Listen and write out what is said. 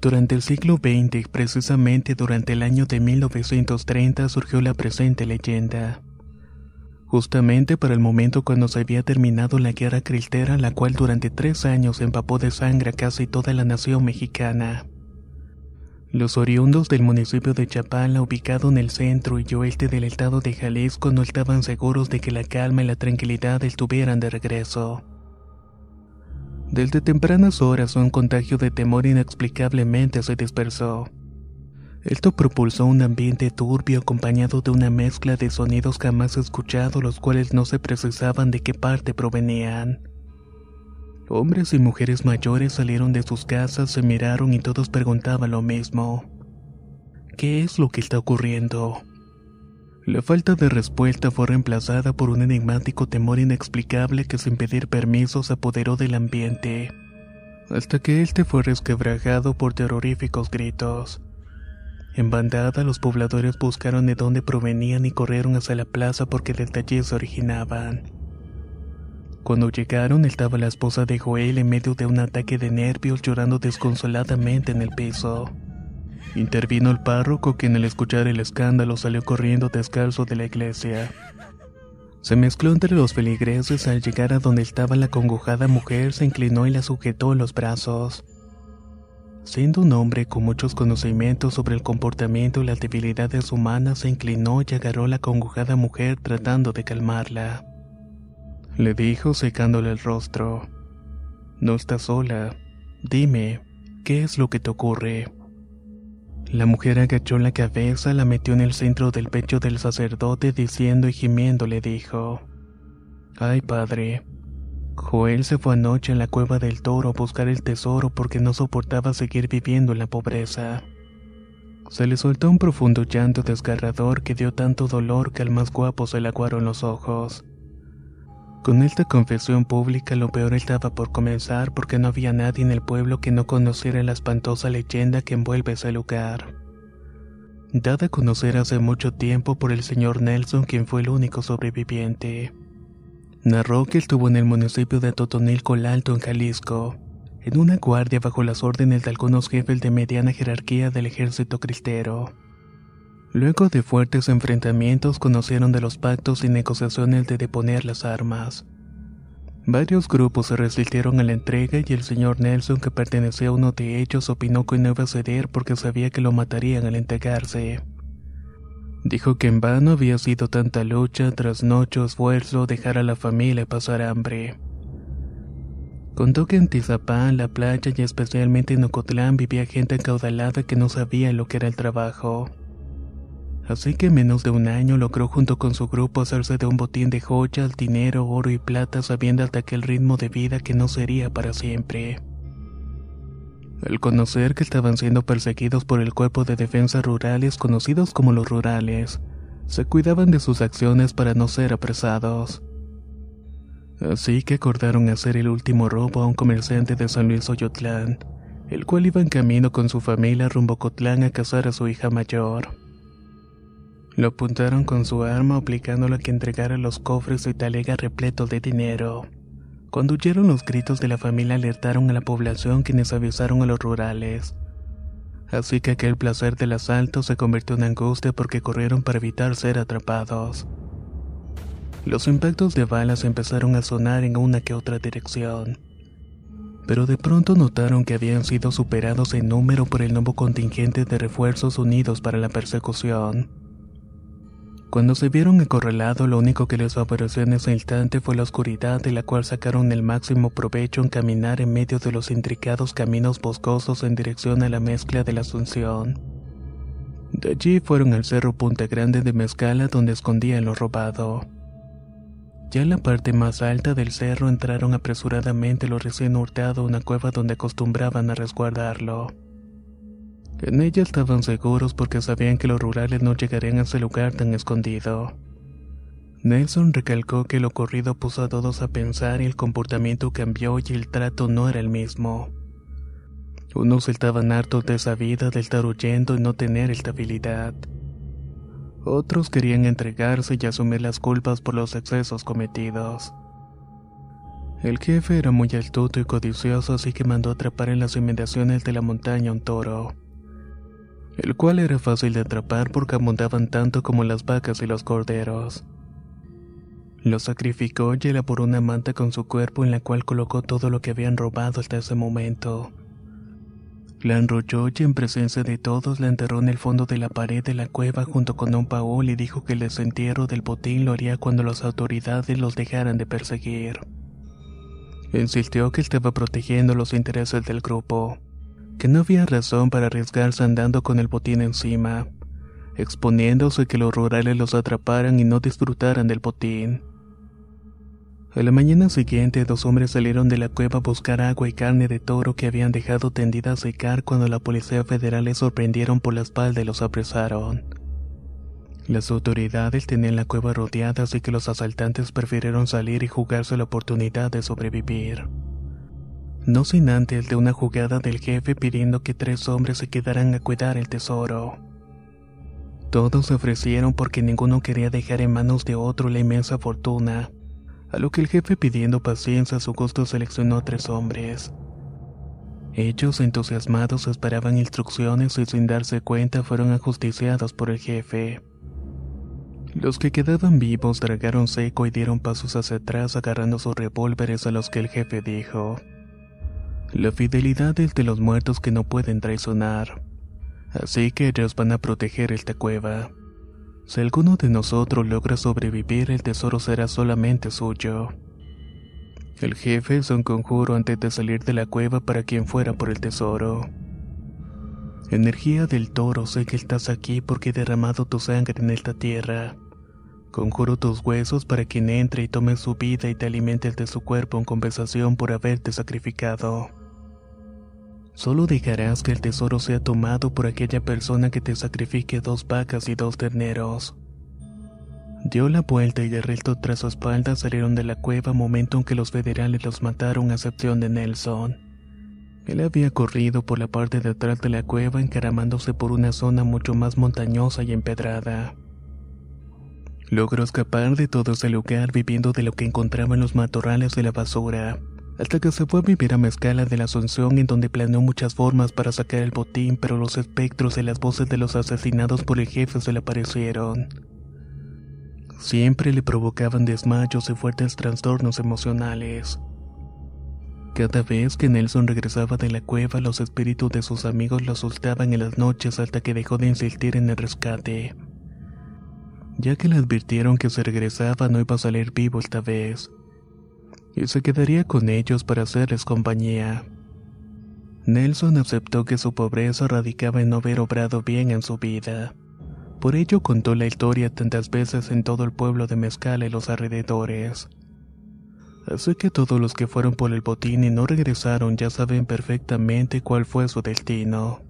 Durante el siglo XX, precisamente durante el año de 1930, surgió la presente leyenda. Justamente para el momento cuando se había terminado la guerra cristera, la cual durante tres años empapó de sangre a casi toda la nación mexicana. Los oriundos del municipio de Chapala, ubicado en el centro y oeste del estado de Jalisco, no estaban seguros de que la calma y la tranquilidad estuvieran de regreso. Desde tempranas horas un contagio de temor inexplicablemente se dispersó. Esto propulsó un ambiente turbio acompañado de una mezcla de sonidos jamás escuchados los cuales no se precisaban de qué parte provenían. Hombres y mujeres mayores salieron de sus casas, se miraron y todos preguntaban lo mismo. ¿Qué es lo que está ocurriendo? La falta de respuesta fue reemplazada por un enigmático temor inexplicable que sin pedir permiso se apoderó del ambiente, hasta que éste fue resquebrajado por terroríficos gritos. En bandada, los pobladores buscaron de dónde provenían y corrieron hacia la plaza porque desde allí se originaban. Cuando llegaron estaba la esposa de Joel en medio de un ataque de nervios llorando desconsoladamente en el piso. Intervino el párroco quien al escuchar el escándalo salió corriendo descalzo de la iglesia. Se mezcló entre los feligreses al llegar a donde estaba la congojada mujer, se inclinó y la sujetó los brazos. Siendo un hombre con muchos conocimientos sobre el comportamiento y las debilidades humanas, se inclinó y agarró a la congojada mujer tratando de calmarla. Le dijo secándole el rostro. No estás sola. Dime, ¿qué es lo que te ocurre? La mujer agachó la cabeza, la metió en el centro del pecho del sacerdote diciendo y gimiendo le dijo, Ay padre, Joel se fue anoche a la cueva del toro a buscar el tesoro porque no soportaba seguir viviendo en la pobreza. Se le soltó un profundo llanto desgarrador que dio tanto dolor que al más guapo se le aguaron los ojos. Con esta confesión pública lo peor estaba por comenzar porque no había nadie en el pueblo que no conociera la espantosa leyenda que envuelve ese lugar. Dada a conocer hace mucho tiempo por el señor Nelson quien fue el único sobreviviente. Narró que estuvo en el municipio de Totonilco Alto en Jalisco, en una guardia bajo las órdenes de algunos jefes de mediana jerarquía del ejército cristero. Luego de fuertes enfrentamientos conocieron de los pactos y negociaciones de deponer las armas. Varios grupos se resistieron a la entrega y el señor Nelson, que pertenecía a uno de ellos, opinó que no iba a ceder porque sabía que lo matarían al entregarse. Dijo que en vano había sido tanta lucha, trasnocho, esfuerzo, dejar a la familia pasar hambre. Contó que en Tizapán, la playa y especialmente en Ocotlán vivía gente encaudalada que no sabía lo que era el trabajo. Así que en menos de un año logró junto con su grupo hacerse de un botín de joyas, dinero, oro y plata sabiendo hasta aquel ritmo de vida que no sería para siempre. Al conocer que estaban siendo perseguidos por el cuerpo de defensa rurales conocidos como los rurales, se cuidaban de sus acciones para no ser apresados. Así que acordaron hacer el último robo a un comerciante de San Luis Oyotlán, el cual iba en camino con su familia rumbo a Cotlán a casar a su hija mayor. Lo apuntaron con su arma obligándolo a que entregara los cofres de talega repletos de dinero. Cuando oyeron los gritos de la familia alertaron a la población quienes avisaron a los rurales. Así que aquel placer del asalto se convirtió en angustia porque corrieron para evitar ser atrapados. Los impactos de balas empezaron a sonar en una que otra dirección. Pero de pronto notaron que habían sido superados en número por el nuevo contingente de refuerzos unidos para la persecución. Cuando se vieron acorralados, lo único que les apareció en ese instante fue la oscuridad de la cual sacaron el máximo provecho en caminar en medio de los intricados caminos boscosos en dirección a la mezcla de la Asunción. De allí fueron al cerro Punta Grande de Mezcala donde escondían lo robado. Ya en la parte más alta del cerro entraron apresuradamente los recién hurtados a una cueva donde acostumbraban a resguardarlo. En ella estaban seguros porque sabían que los rurales no llegarían a ese lugar tan escondido. Nelson recalcó que lo ocurrido puso a todos a pensar y el comportamiento cambió y el trato no era el mismo. Unos estaban hartos de esa vida de estar huyendo y no tener estabilidad. Otros querían entregarse y asumir las culpas por los excesos cometidos. El jefe era muy astuto y codicioso así que mandó atrapar en las inmediaciones de la montaña un toro el cual era fácil de atrapar porque abundaban tanto como las vacas y los corderos. Lo sacrificó y elaboró una manta con su cuerpo en la cual colocó todo lo que habían robado hasta ese momento. La enrolló y en presencia de todos la enterró en el fondo de la pared de la cueva junto con un baúl y dijo que el desentierro del botín lo haría cuando las autoridades los dejaran de perseguir. Insistió que estaba protegiendo los intereses del grupo que no había razón para arriesgarse andando con el botín encima, exponiéndose que los rurales los atraparan y no disfrutaran del botín. A la mañana siguiente, dos hombres salieron de la cueva a buscar agua y carne de toro que habían dejado tendida a secar cuando la policía federal les sorprendieron por la espalda y los apresaron. Las autoridades tenían la cueva rodeada, así que los asaltantes prefirieron salir y jugarse la oportunidad de sobrevivir no sin antes de una jugada del jefe pidiendo que tres hombres se quedaran a cuidar el tesoro. Todos se ofrecieron porque ninguno quería dejar en manos de otro la inmensa fortuna, a lo que el jefe pidiendo paciencia a su gusto seleccionó a tres hombres. Ellos, entusiasmados, esperaban instrucciones y sin darse cuenta fueron ajusticiados por el jefe. Los que quedaban vivos dragaron seco y dieron pasos hacia atrás agarrando sus revólveres a los que el jefe dijo. La fidelidad es de los muertos que no pueden traicionar. Así que ellos van a proteger esta cueva. Si alguno de nosotros logra sobrevivir, el tesoro será solamente suyo. El jefe hizo un conjuro antes de salir de la cueva para quien fuera por el tesoro. Energía del toro, sé que estás aquí porque he derramado tu sangre en esta tierra. Conjuro tus huesos para quien entre y tome su vida y te alimente de su cuerpo en compensación por haberte sacrificado. Solo dejarás que el tesoro sea tomado por aquella persona que te sacrifique dos vacas y dos terneros. Dio la vuelta y el resto tras su espalda salieron de la cueva momento en que los federales los mataron a excepción de Nelson. Él había corrido por la parte de atrás de la cueva encaramándose por una zona mucho más montañosa y empedrada. Logró escapar de todo ese lugar viviendo de lo que encontraba en los matorrales de la basura hasta que se fue a vivir a Mezcala de la Asunción en donde planeó muchas formas para sacar el botín, pero los espectros y las voces de los asesinados por el jefe se le aparecieron. Siempre le provocaban desmayos y fuertes trastornos emocionales. Cada vez que Nelson regresaba de la cueva, los espíritus de sus amigos lo asustaban en las noches hasta que dejó de insistir en el rescate. Ya que le advirtieron que si regresaba no iba a salir vivo esta vez y se quedaría con ellos para hacerles compañía. Nelson aceptó que su pobreza radicaba en no haber obrado bien en su vida. Por ello contó la historia tantas veces en todo el pueblo de Mezcal y los alrededores. Así que todos los que fueron por el botín y no regresaron ya saben perfectamente cuál fue su destino.